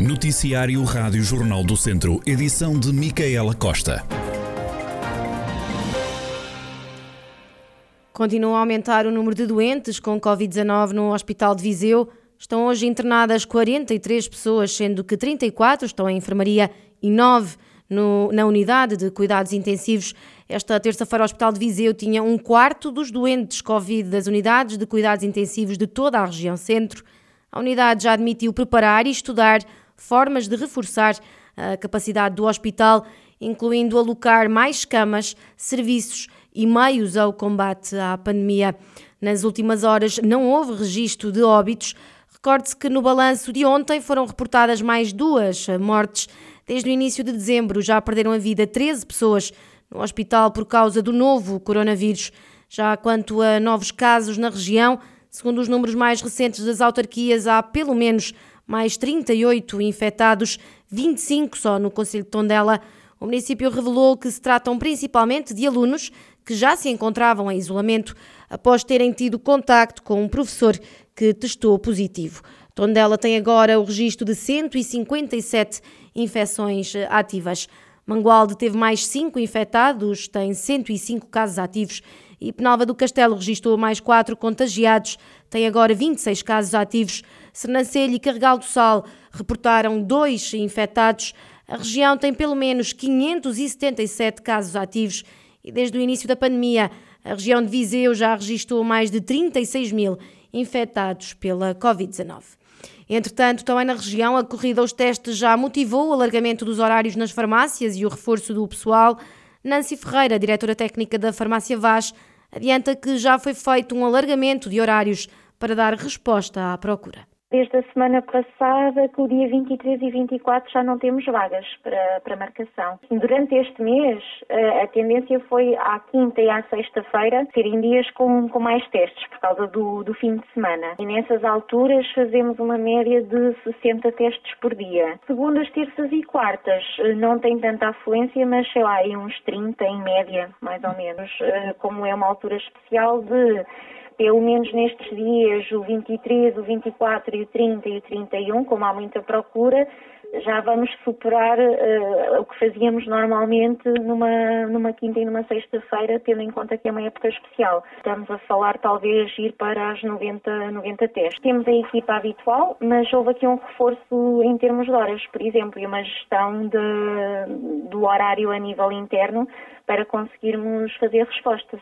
Noticiário Rádio Jornal do Centro, edição de Micaela Costa. Continua a aumentar o número de doentes com Covid-19 no Hospital de Viseu. Estão hoje internadas 43 pessoas, sendo que 34 estão em enfermaria e 9 no, na unidade de cuidados intensivos. Esta terça-feira, o Hospital de Viseu tinha um quarto dos doentes Covid das unidades de cuidados intensivos de toda a região centro. A unidade já admitiu preparar e estudar formas de reforçar a capacidade do hospital, incluindo alocar mais camas, serviços e meios ao combate à pandemia. Nas últimas horas não houve registro de óbitos. Recorde-se que no balanço de ontem foram reportadas mais duas mortes. Desde o início de dezembro já perderam a vida 13 pessoas no hospital por causa do novo coronavírus. Já quanto a novos casos na região, Segundo os números mais recentes das autarquias, há pelo menos mais 38 infectados, 25 só no Conselho de Tondela. O município revelou que se tratam principalmente de alunos que já se encontravam em isolamento após terem tido contacto com um professor que testou positivo. Tondela tem agora o registro de 157 infecções ativas. Mangualde teve mais 5 infectados, tem 105 casos ativos e Penalva do Castelo registrou mais 4 contagiados, tem agora 26 casos ativos. Sernancelho e Carregal do Sal reportaram dois infectados. A região tem pelo menos 577 casos ativos e desde o início da pandemia a região de Viseu já registrou mais de 36 mil infectados pela Covid-19. Entretanto, também na região, a corrida aos testes já motivou o alargamento dos horários nas farmácias e o reforço do pessoal. Nancy Ferreira, diretora técnica da Farmácia Vaz, adianta que já foi feito um alargamento de horários para dar resposta à procura desde a semana passada que o dia 23 e 24 já não temos vagas para, para marcação. Durante este mês, a tendência foi à quinta e à sexta-feira serem dias com, com mais testes, por causa do, do fim de semana. E nessas alturas fazemos uma média de 60 testes por dia. Segundas, terças e quartas não tem tanta afluência, mas sei lá, uns 30 em média, mais ou menos. Eh, como é uma altura especial de pelo menos nestes dias, o 23, o 24 e o 30 e o 31, como há muita procura, já vamos superar uh, o que fazíamos normalmente numa, numa quinta e numa sexta-feira, tendo em conta que é uma época especial. Estamos a falar talvez ir para as 90, 90 testes. Temos a equipa habitual, mas houve aqui um reforço em termos de horas, por exemplo, e uma gestão de, do horário a nível interno para conseguirmos fazer respostas.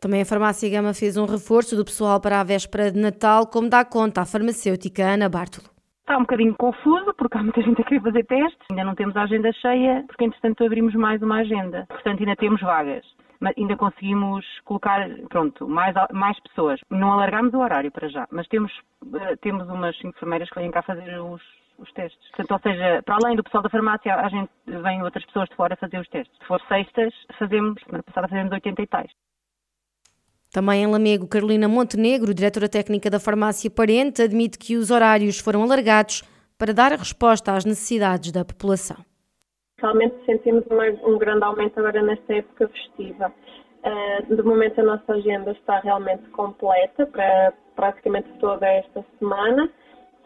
Também a farmácia Gama fez um reforço do pessoal para a véspera de Natal, como dá conta a farmacêutica Ana Bartolo. Está um bocadinho confuso, porque há muita gente a querer fazer testes. Ainda não temos a agenda cheia, porque entretanto abrimos mais uma agenda. Portanto, ainda temos vagas. Mas ainda conseguimos colocar, pronto, mais, mais pessoas. Não alargamos o horário para já, mas temos, eh, temos umas enfermeiras que vêm cá fazer os, os testes. Portanto, ou seja, para além do pessoal da farmácia, a gente vem outras pessoas de fora fazer os testes. Se for sextas, fazemos, semana passada fazemos 80 e tais. Também em Lamego, Carolina Montenegro, diretora técnica da farmácia Parente, admite que os horários foram alargados para dar a resposta às necessidades da população. Realmente sentimos um grande aumento agora nesta época festiva. Uh, de momento a nossa agenda está realmente completa para praticamente toda esta semana.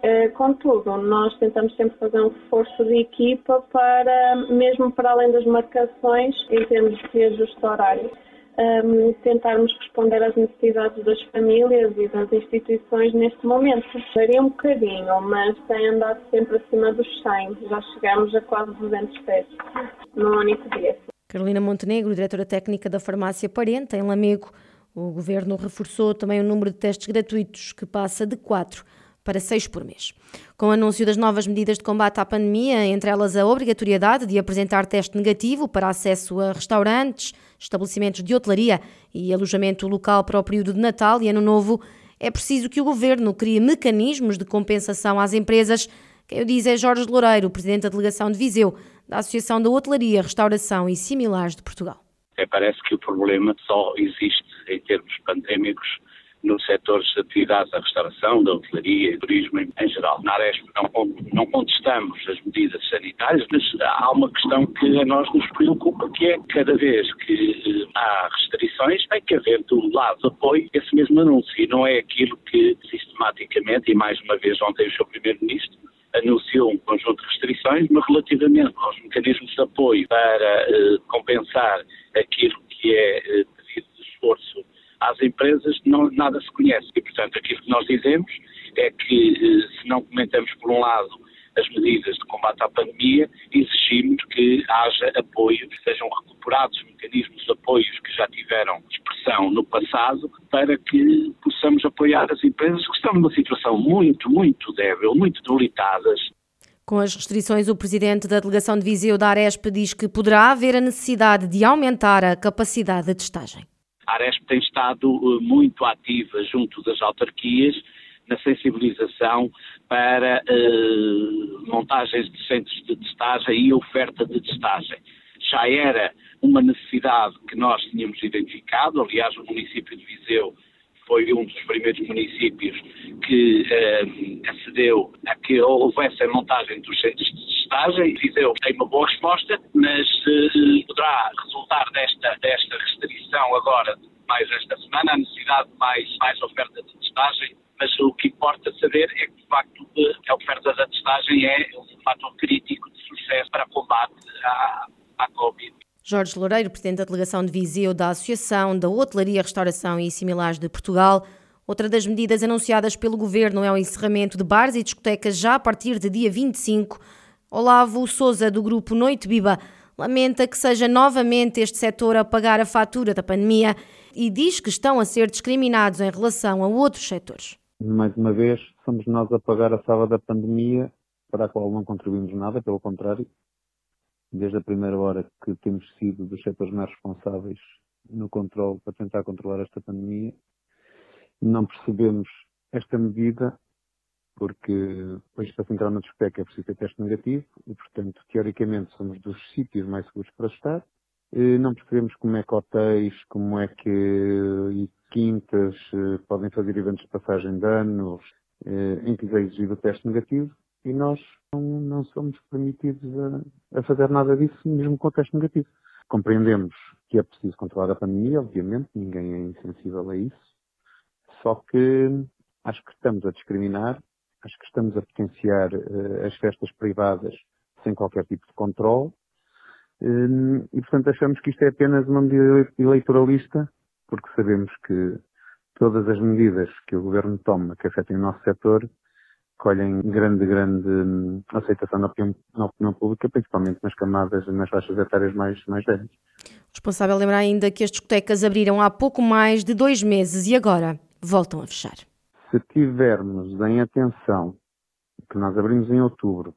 Uh, contudo, nós tentamos sempre fazer um reforço de equipa para, mesmo para além das marcações, em termos de ajuste horário um, tentarmos responder às necessidades das famílias e das instituições neste momento. Varia um bocadinho, mas tem andado sempre acima dos 100. Já chegamos a quase 200 testes num único dia. Carolina Montenegro, diretora técnica da farmácia Parente, em Lamego. O governo reforçou também o número de testes gratuitos, que passa de 4 para seis por mês. Com o anúncio das novas medidas de combate à pandemia, entre elas a obrigatoriedade de apresentar teste negativo para acesso a restaurantes, estabelecimentos de hotelaria e alojamento local para o período de Natal e Ano Novo, é preciso que o governo crie mecanismos de compensação às empresas. Quem o diz é Jorge Loureiro, presidente da delegação de Viseu, da Associação da Hotelaria, Restauração e Similares de Portugal. É, parece que o problema só existe em termos pandémicos no setor de atividades da restauração, da hotelaria e turismo em, geral. Na Aresp não, não contestamos as medidas sanitárias, mas há uma questão que a nós nos preocupa, que é cada vez que eh, há restrições, tem que haver do lado de apoio esse mesmo anúncio. E não é aquilo que sistematicamente, e mais uma vez ontem o Sr. Primeiro-Ministro, anunciou um conjunto de restrições, mas relativamente aos mecanismos de apoio para uh, compensar aquilo que é uh, pedido de esforço às empresas, não, nada se conhece. E, portanto, aquilo que nós dizemos é que, uh, se não comentamos, por um lado, as medidas de combate à pandemia, exigimos que haja apoio, que sejam recuperados os mecanismos de apoios que já tiveram expressão no passado, para que possamos apoiar as empresas que estão numa situação muito, muito débil, muito debilitadas. Com as restrições, o presidente da delegação de Viseu da Aresp diz que poderá haver a necessidade de aumentar a capacidade de testagem. A Aresp tem estado eh, muito ativa junto das autarquias na sensibilização para uh, montagens de centros de testagem e oferta de testagem. Já era uma necessidade que nós tínhamos identificado, aliás, o município de Viseu foi um dos primeiros municípios que uh, acedeu a que houvesse a montagem dos centros de testagem. Viseu tem uma boa resposta, mas uh, poderá resultar desta, desta restrição agora, mais esta semana, a necessidade de mais, mais oferta de testagem mas o que importa saber é que, de facto, a oferta da testagem é um fator crítico de sucesso para combate à, à Covid. Jorge Loureiro, presidente da delegação de Viseu da Associação da Hotelaria, Restauração e Similares de Portugal. Outra das medidas anunciadas pelo governo é o encerramento de bares e discotecas já a partir de dia 25. Olavo Souza, do grupo Noite Biba, lamenta que seja novamente este setor a pagar a fatura da pandemia e diz que estão a ser discriminados em relação a outros setores mais uma vez, somos nós a pagar a sala da pandemia, para a qual não contribuímos nada, pelo contrário. Desde a primeira hora que temos sido dos setores mais responsáveis no controle, para tentar controlar esta pandemia, não percebemos esta medida, porque depois para entrar na discoteca é preciso ter teste negativo, e portanto, teoricamente, somos dos sítios mais seguros para estar. Não percebemos como é que hotéis, como é que quintas eh, podem fazer eventos de passagem de anos eh, em que é exigido o teste negativo e nós não, não somos permitidos a, a, fazer nada disso mesmo com o teste negativo. Compreendemos que é preciso controlar a pandemia, obviamente, ninguém é insensível a isso, só que acho que estamos a discriminar, acho que estamos a potenciar uh, as festas privadas sem qualquer tipo de controle uh, e, portanto, achamos que isto é apenas uma medida eleitoralista porque sabemos que todas as medidas que o Governo toma que afetem o nosso setor colhem grande, grande hum, aceitação na opinião, na opinião, pública, principalmente nas camadas, nas faixas etárias mais, mais velhas. Responsável lembra ainda que as discotecas abriram há pouco mais de dois meses e agora voltam a fechar. Se tivermos em atenção que nós abrimos em outubro,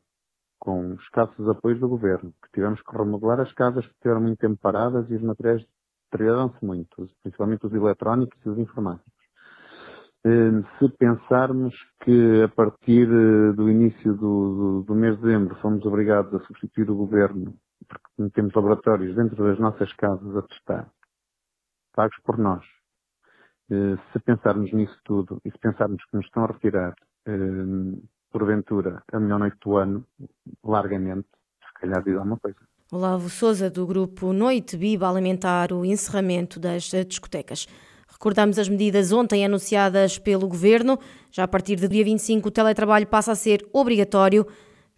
com escassos apoios do Governo, que tivemos que remodelar as casas que estiveram muito tempo paradas e os materiais deterioraram-se muito, principalmente os eletrónicos e os informáticos. Eh, se pensarmos que a partir eh, do início do, do, do, mês de dezembro fomos obrigados a substituir o governo, porque temos laboratórios dentro das nossas casas a testar, pagos por nós, se pensarmos nisso tudo e se pensarmos que nos estão a retirar, porventura, a melhor noite do ano, largamente, se calhar diz alguma coisa. Olavo Souza, do grupo Noite Biba, a lamentar o encerramento das discotecas. Recordamos as medidas ontem anunciadas pelo Governo. Já a partir do dia 25, o teletrabalho passa a ser obrigatório.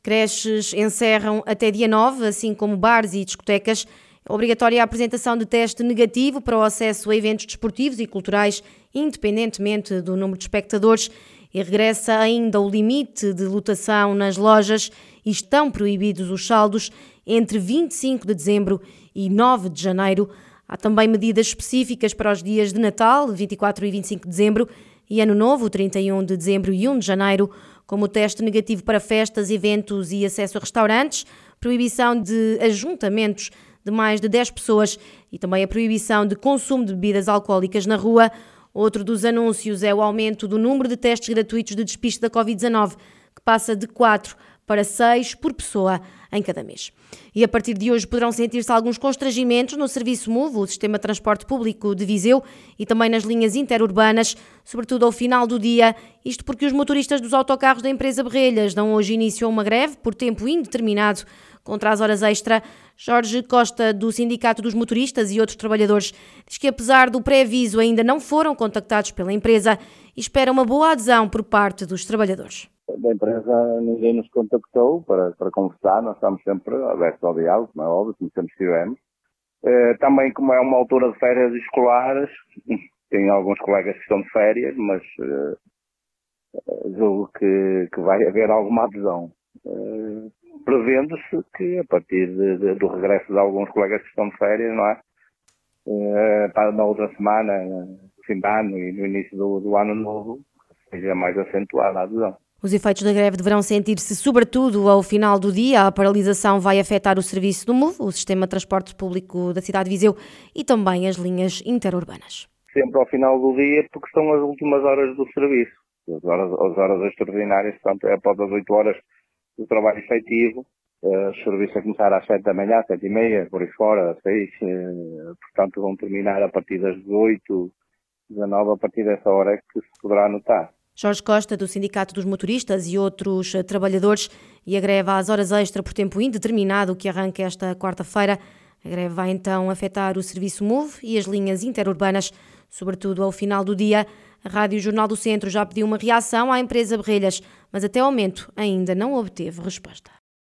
Creches encerram até dia 9, assim como bares e discotecas. Obrigatória a apresentação de teste negativo para o acesso a eventos desportivos e culturais, independentemente do número de espectadores. E regressa ainda o limite de lotação nas lojas e estão proibidos os saldos entre 25 de dezembro e 9 de janeiro. Há também medidas específicas para os dias de Natal, 24 e 25 de dezembro, e Ano Novo, 31 de dezembro e 1 de janeiro, como o teste negativo para festas, eventos e acesso a restaurantes, proibição de ajuntamentos de mais de 10 pessoas e também a proibição de consumo de bebidas alcoólicas na rua. Outro dos anúncios é o aumento do número de testes gratuitos de despiste da Covid-19, que passa de 4 para 6 por pessoa em cada mês. E a partir de hoje poderão sentir-se alguns constrangimentos no serviço MOVE, o sistema de transporte público de Viseu, e também nas linhas interurbanas, sobretudo ao final do dia, isto porque os motoristas dos autocarros da empresa Berrelhas dão hoje início a uma greve por tempo indeterminado contra as horas extra. Jorge Costa, do Sindicato dos Motoristas e outros trabalhadores, diz que apesar do pré-aviso ainda não foram contactados pela empresa e espera uma boa adesão por parte dos trabalhadores. da empresa ninguém nos contactou para, para conversar, nós estamos sempre abertos ao diálogo, como é óbvio, como sempre estivemos. Uh, também como é uma altura de férias escolares, tem alguns colegas que estão de férias, mas uh, julgo que, que vai haver alguma adesão. Uh, Prevendo-se que a partir de, de, do regresso de alguns colegas que estão de férias, não é? Uh, na outra semana, no fim de ano e no início do, do ano novo, seja mais acentuada a adesão. Os efeitos da greve deverão sentir-se sobretudo ao final do dia. A paralisação vai afetar o serviço do MOVE, o sistema de transporte público da cidade de Viseu e também as linhas interurbanas. Sempre ao final do dia, porque são as últimas horas do serviço. As horas, as horas extraordinárias, portanto, é após as 8 horas do trabalho efetivo. Uh, os serviços a começar às 7 da manhã, às 7 e meia, por aí fora, às 6. Uh, portanto, vão terminar a partir das 18, 19, a partir dessa hora é que se poderá anotar. Jorge Costa, do Sindicato dos Motoristas e outros trabalhadores, e a greve às horas extra por tempo indeterminado que arranca esta quarta-feira. A greve vai então afetar o serviço MOVE e as linhas interurbanas, sobretudo ao final do dia. A Rádio Jornal do Centro já pediu uma reação à empresa Berrelhas, mas até ao momento ainda não obteve resposta.